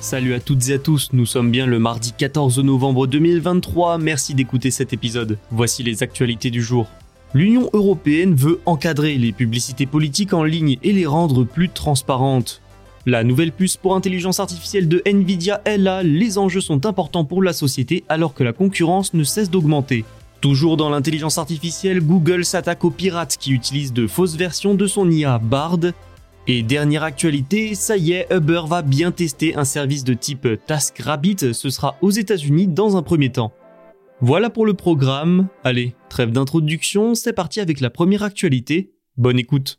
Salut à toutes et à tous, nous sommes bien le mardi 14 novembre 2023, merci d'écouter cet épisode. Voici les actualités du jour. L'Union européenne veut encadrer les publicités politiques en ligne et les rendre plus transparentes. La nouvelle puce pour intelligence artificielle de Nvidia est là, les enjeux sont importants pour la société alors que la concurrence ne cesse d'augmenter. Toujours dans l'intelligence artificielle, Google s'attaque aux pirates qui utilisent de fausses versions de son IA Bard. Et dernière actualité, ça y est, Uber va bien tester un service de type TaskRabbit, ce sera aux États-Unis dans un premier temps. Voilà pour le programme. Allez, trêve d'introduction, c'est parti avec la première actualité. Bonne écoute.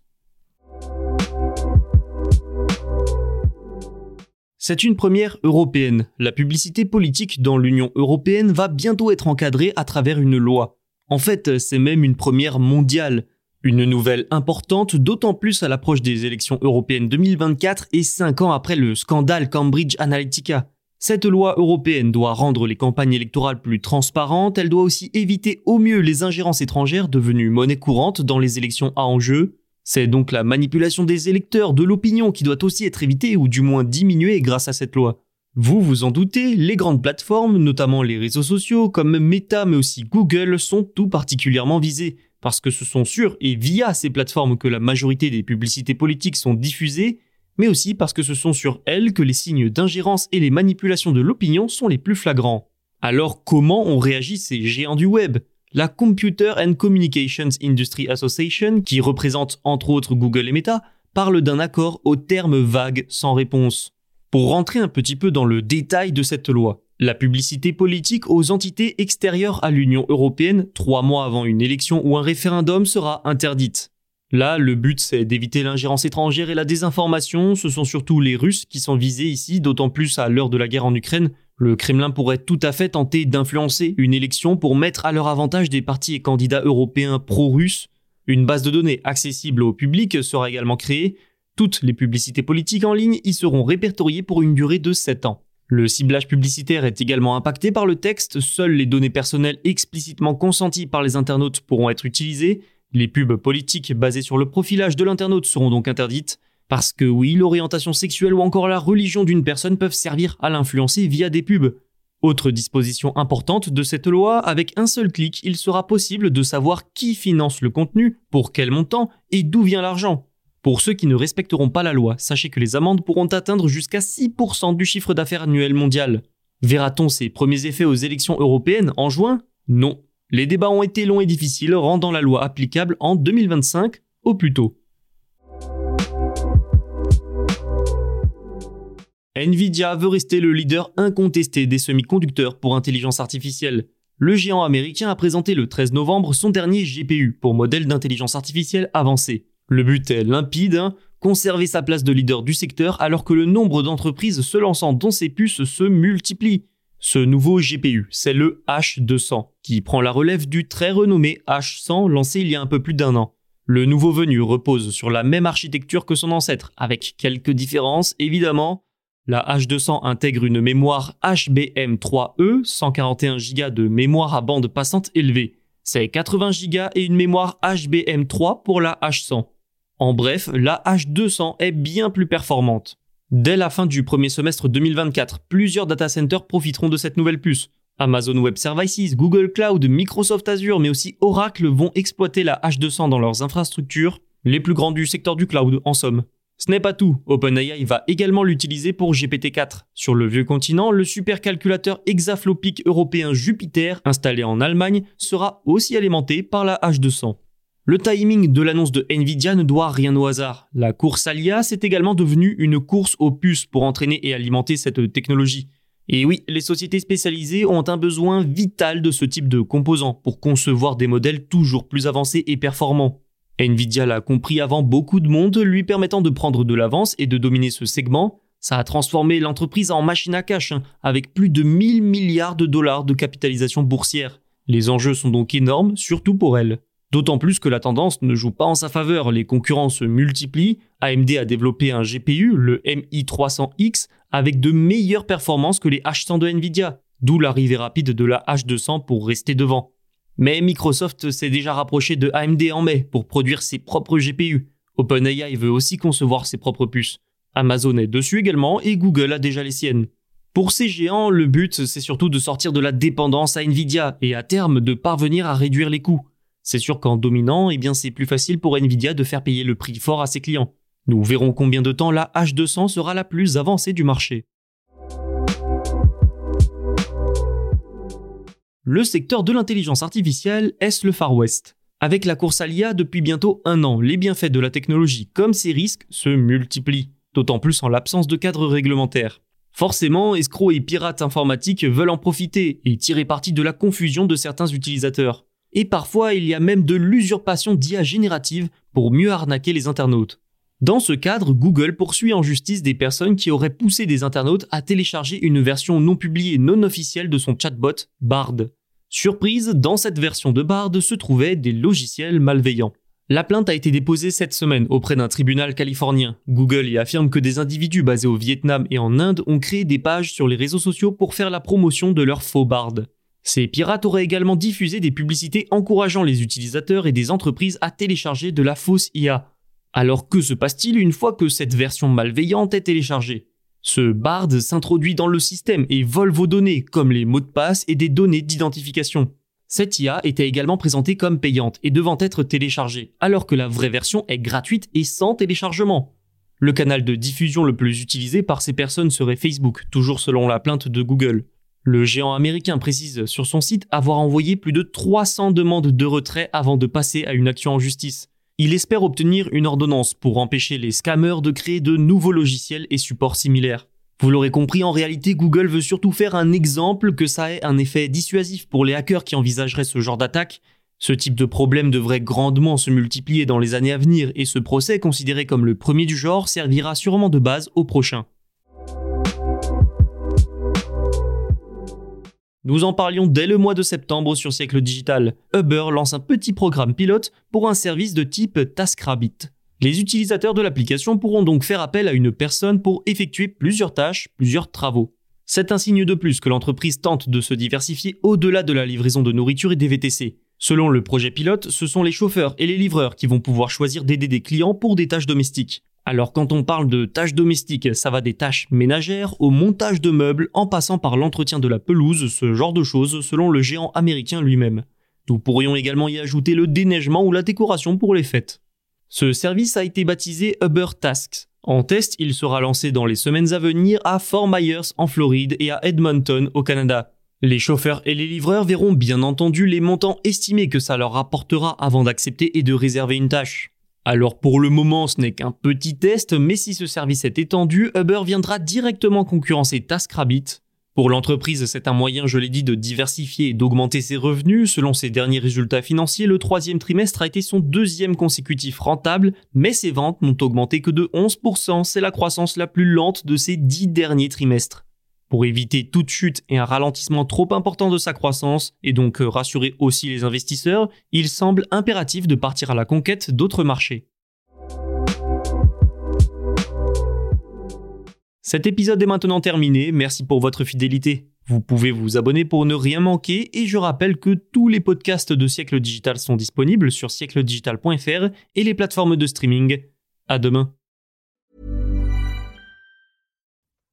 C'est une première européenne. La publicité politique dans l'Union européenne va bientôt être encadrée à travers une loi. En fait, c'est même une première mondiale. Une nouvelle importante, d'autant plus à l'approche des élections européennes 2024 et 5 ans après le scandale Cambridge Analytica. Cette loi européenne doit rendre les campagnes électorales plus transparentes, elle doit aussi éviter au mieux les ingérences étrangères devenues monnaie courante dans les élections à enjeu. C'est donc la manipulation des électeurs, de l'opinion qui doit aussi être évitée ou du moins diminuée grâce à cette loi. Vous vous en doutez, les grandes plateformes, notamment les réseaux sociaux comme Meta mais aussi Google, sont tout particulièrement visées, parce que ce sont sur et via ces plateformes que la majorité des publicités politiques sont diffusées, mais aussi parce que ce sont sur elles que les signes d'ingérence et les manipulations de l'opinion sont les plus flagrants. Alors comment ont réagi ces géants du web? La Computer and Communications Industry Association, qui représente entre autres Google et Meta, parle d'un accord aux termes vagues sans réponse. Pour rentrer un petit peu dans le détail de cette loi, la publicité politique aux entités extérieures à l'Union européenne, trois mois avant une élection ou un référendum, sera interdite. Là, le but, c'est d'éviter l'ingérence étrangère et la désinformation. Ce sont surtout les Russes qui sont visés ici, d'autant plus à l'heure de la guerre en Ukraine. Le Kremlin pourrait tout à fait tenter d'influencer une élection pour mettre à leur avantage des partis et candidats européens pro-russes. Une base de données accessible au public sera également créée. Toutes les publicités politiques en ligne y seront répertoriées pour une durée de 7 ans. Le ciblage publicitaire est également impacté par le texte, seules les données personnelles explicitement consenties par les internautes pourront être utilisées, les pubs politiques basées sur le profilage de l'internaute seront donc interdites, parce que oui, l'orientation sexuelle ou encore la religion d'une personne peuvent servir à l'influencer via des pubs. Autre disposition importante de cette loi, avec un seul clic, il sera possible de savoir qui finance le contenu, pour quel montant et d'où vient l'argent. Pour ceux qui ne respecteront pas la loi, sachez que les amendes pourront atteindre jusqu'à 6% du chiffre d'affaires annuel mondial. Verra-t-on ses premiers effets aux élections européennes en juin? Non. Les débats ont été longs et difficiles, rendant la loi applicable en 2025 au plus tôt. Nvidia veut rester le leader incontesté des semi-conducteurs pour intelligence artificielle. Le géant américain a présenté le 13 novembre son dernier GPU pour modèle d'intelligence artificielle avancée. Le but est limpide, hein, conserver sa place de leader du secteur alors que le nombre d'entreprises se lançant dans ces puces se multiplie. Ce nouveau GPU, c'est le H200, qui prend la relève du très renommé H100 lancé il y a un peu plus d'un an. Le nouveau venu repose sur la même architecture que son ancêtre, avec quelques différences évidemment. La H200 intègre une mémoire HBM3E, 141 Go de mémoire à bande passante élevée. C'est 80 Go et une mémoire HBM3 pour la H100. En bref, la H200 est bien plus performante. Dès la fin du premier semestre 2024, plusieurs data centers profiteront de cette nouvelle puce. Amazon Web Services, Google Cloud, Microsoft Azure, mais aussi Oracle vont exploiter la H200 dans leurs infrastructures, les plus grandes du secteur du cloud en somme. Ce n'est pas tout, OpenAI va également l'utiliser pour GPT-4. Sur le vieux continent, le supercalculateur hexaflopique européen Jupiter, installé en Allemagne, sera aussi alimenté par la H200. Le timing de l'annonce de Nvidia ne doit rien au hasard. La course à l'IA, c'est également devenu une course aux puces pour entraîner et alimenter cette technologie. Et oui, les sociétés spécialisées ont un besoin vital de ce type de composants pour concevoir des modèles toujours plus avancés et performants. Nvidia l'a compris avant beaucoup de monde, lui permettant de prendre de l'avance et de dominer ce segment. Ça a transformé l'entreprise en machine à cash, hein, avec plus de 1000 milliards de dollars de capitalisation boursière. Les enjeux sont donc énormes, surtout pour elle. D'autant plus que la tendance ne joue pas en sa faveur, les concurrents se multiplient, AMD a développé un GPU, le MI300X, avec de meilleures performances que les H100 de Nvidia, d'où l'arrivée rapide de la H200 pour rester devant. Mais Microsoft s'est déjà rapproché de AMD en mai pour produire ses propres GPU. OpenAI veut aussi concevoir ses propres puces. Amazon est dessus également et Google a déjà les siennes. Pour ces géants, le but c'est surtout de sortir de la dépendance à Nvidia et à terme de parvenir à réduire les coûts. C'est sûr qu'en dominant, eh bien c'est plus facile pour Nvidia de faire payer le prix fort à ses clients. Nous verrons combien de temps la H200 sera la plus avancée du marché. Le secteur de l'intelligence artificielle est le Far West. Avec la course à l'IA depuis bientôt un an, les bienfaits de la technologie comme ses risques se multiplient, d'autant plus en l'absence de cadre réglementaire. Forcément, escrocs et pirates informatiques veulent en profiter et tirer parti de la confusion de certains utilisateurs. Et parfois, il y a même de l'usurpation d'IA générative pour mieux arnaquer les internautes. Dans ce cadre, Google poursuit en justice des personnes qui auraient poussé des internautes à télécharger une version non publiée non officielle de son chatbot, Bard. Surprise, dans cette version de Bard se trouvaient des logiciels malveillants. La plainte a été déposée cette semaine auprès d'un tribunal californien. Google y affirme que des individus basés au Vietnam et en Inde ont créé des pages sur les réseaux sociaux pour faire la promotion de leur faux Bard. Ces pirates auraient également diffusé des publicités encourageant les utilisateurs et des entreprises à télécharger de la fausse IA. Alors que se passe-t-il une fois que cette version malveillante est téléchargée? Ce Bard s'introduit dans le système et vole vos données, comme les mots de passe et des données d'identification. Cette IA était également présentée comme payante et devant être téléchargée, alors que la vraie version est gratuite et sans téléchargement. Le canal de diffusion le plus utilisé par ces personnes serait Facebook, toujours selon la plainte de Google. Le géant américain précise sur son site avoir envoyé plus de 300 demandes de retrait avant de passer à une action en justice. Il espère obtenir une ordonnance pour empêcher les scammers de créer de nouveaux logiciels et supports similaires. Vous l'aurez compris, en réalité, Google veut surtout faire un exemple que ça ait un effet dissuasif pour les hackers qui envisageraient ce genre d'attaque. Ce type de problème devrait grandement se multiplier dans les années à venir et ce procès, considéré comme le premier du genre, servira sûrement de base au prochain. Nous en parlions dès le mois de septembre sur Siècle Digital. Uber lance un petit programme pilote pour un service de type TaskRabbit. Les utilisateurs de l'application pourront donc faire appel à une personne pour effectuer plusieurs tâches, plusieurs travaux. C'est un signe de plus que l'entreprise tente de se diversifier au-delà de la livraison de nourriture et des VTC. Selon le projet pilote, ce sont les chauffeurs et les livreurs qui vont pouvoir choisir d'aider des clients pour des tâches domestiques. Alors quand on parle de tâches domestiques, ça va des tâches ménagères au montage de meubles en passant par l'entretien de la pelouse, ce genre de choses selon le géant américain lui-même. Nous pourrions également y ajouter le déneigement ou la décoration pour les fêtes. Ce service a été baptisé Uber Tasks. En test, il sera lancé dans les semaines à venir à Fort Myers en Floride et à Edmonton au Canada. Les chauffeurs et les livreurs verront bien entendu les montants estimés que ça leur rapportera avant d'accepter et de réserver une tâche. Alors pour le moment, ce n'est qu'un petit test, mais si ce service est étendu, Uber viendra directement concurrencer TaskRabbit. Pour l'entreprise, c'est un moyen, je l'ai dit, de diversifier et d'augmenter ses revenus. Selon ses derniers résultats financiers, le troisième trimestre a été son deuxième consécutif rentable, mais ses ventes n'ont augmenté que de 11%. C'est la croissance la plus lente de ces dix derniers trimestres. Pour éviter toute chute et un ralentissement trop important de sa croissance, et donc euh, rassurer aussi les investisseurs, il semble impératif de partir à la conquête d'autres marchés. Cet épisode est maintenant terminé, merci pour votre fidélité. Vous pouvez vous abonner pour ne rien manquer et je rappelle que tous les podcasts de Siècle Digital sont disponibles sur siècledigital.fr et les plateformes de streaming. À demain.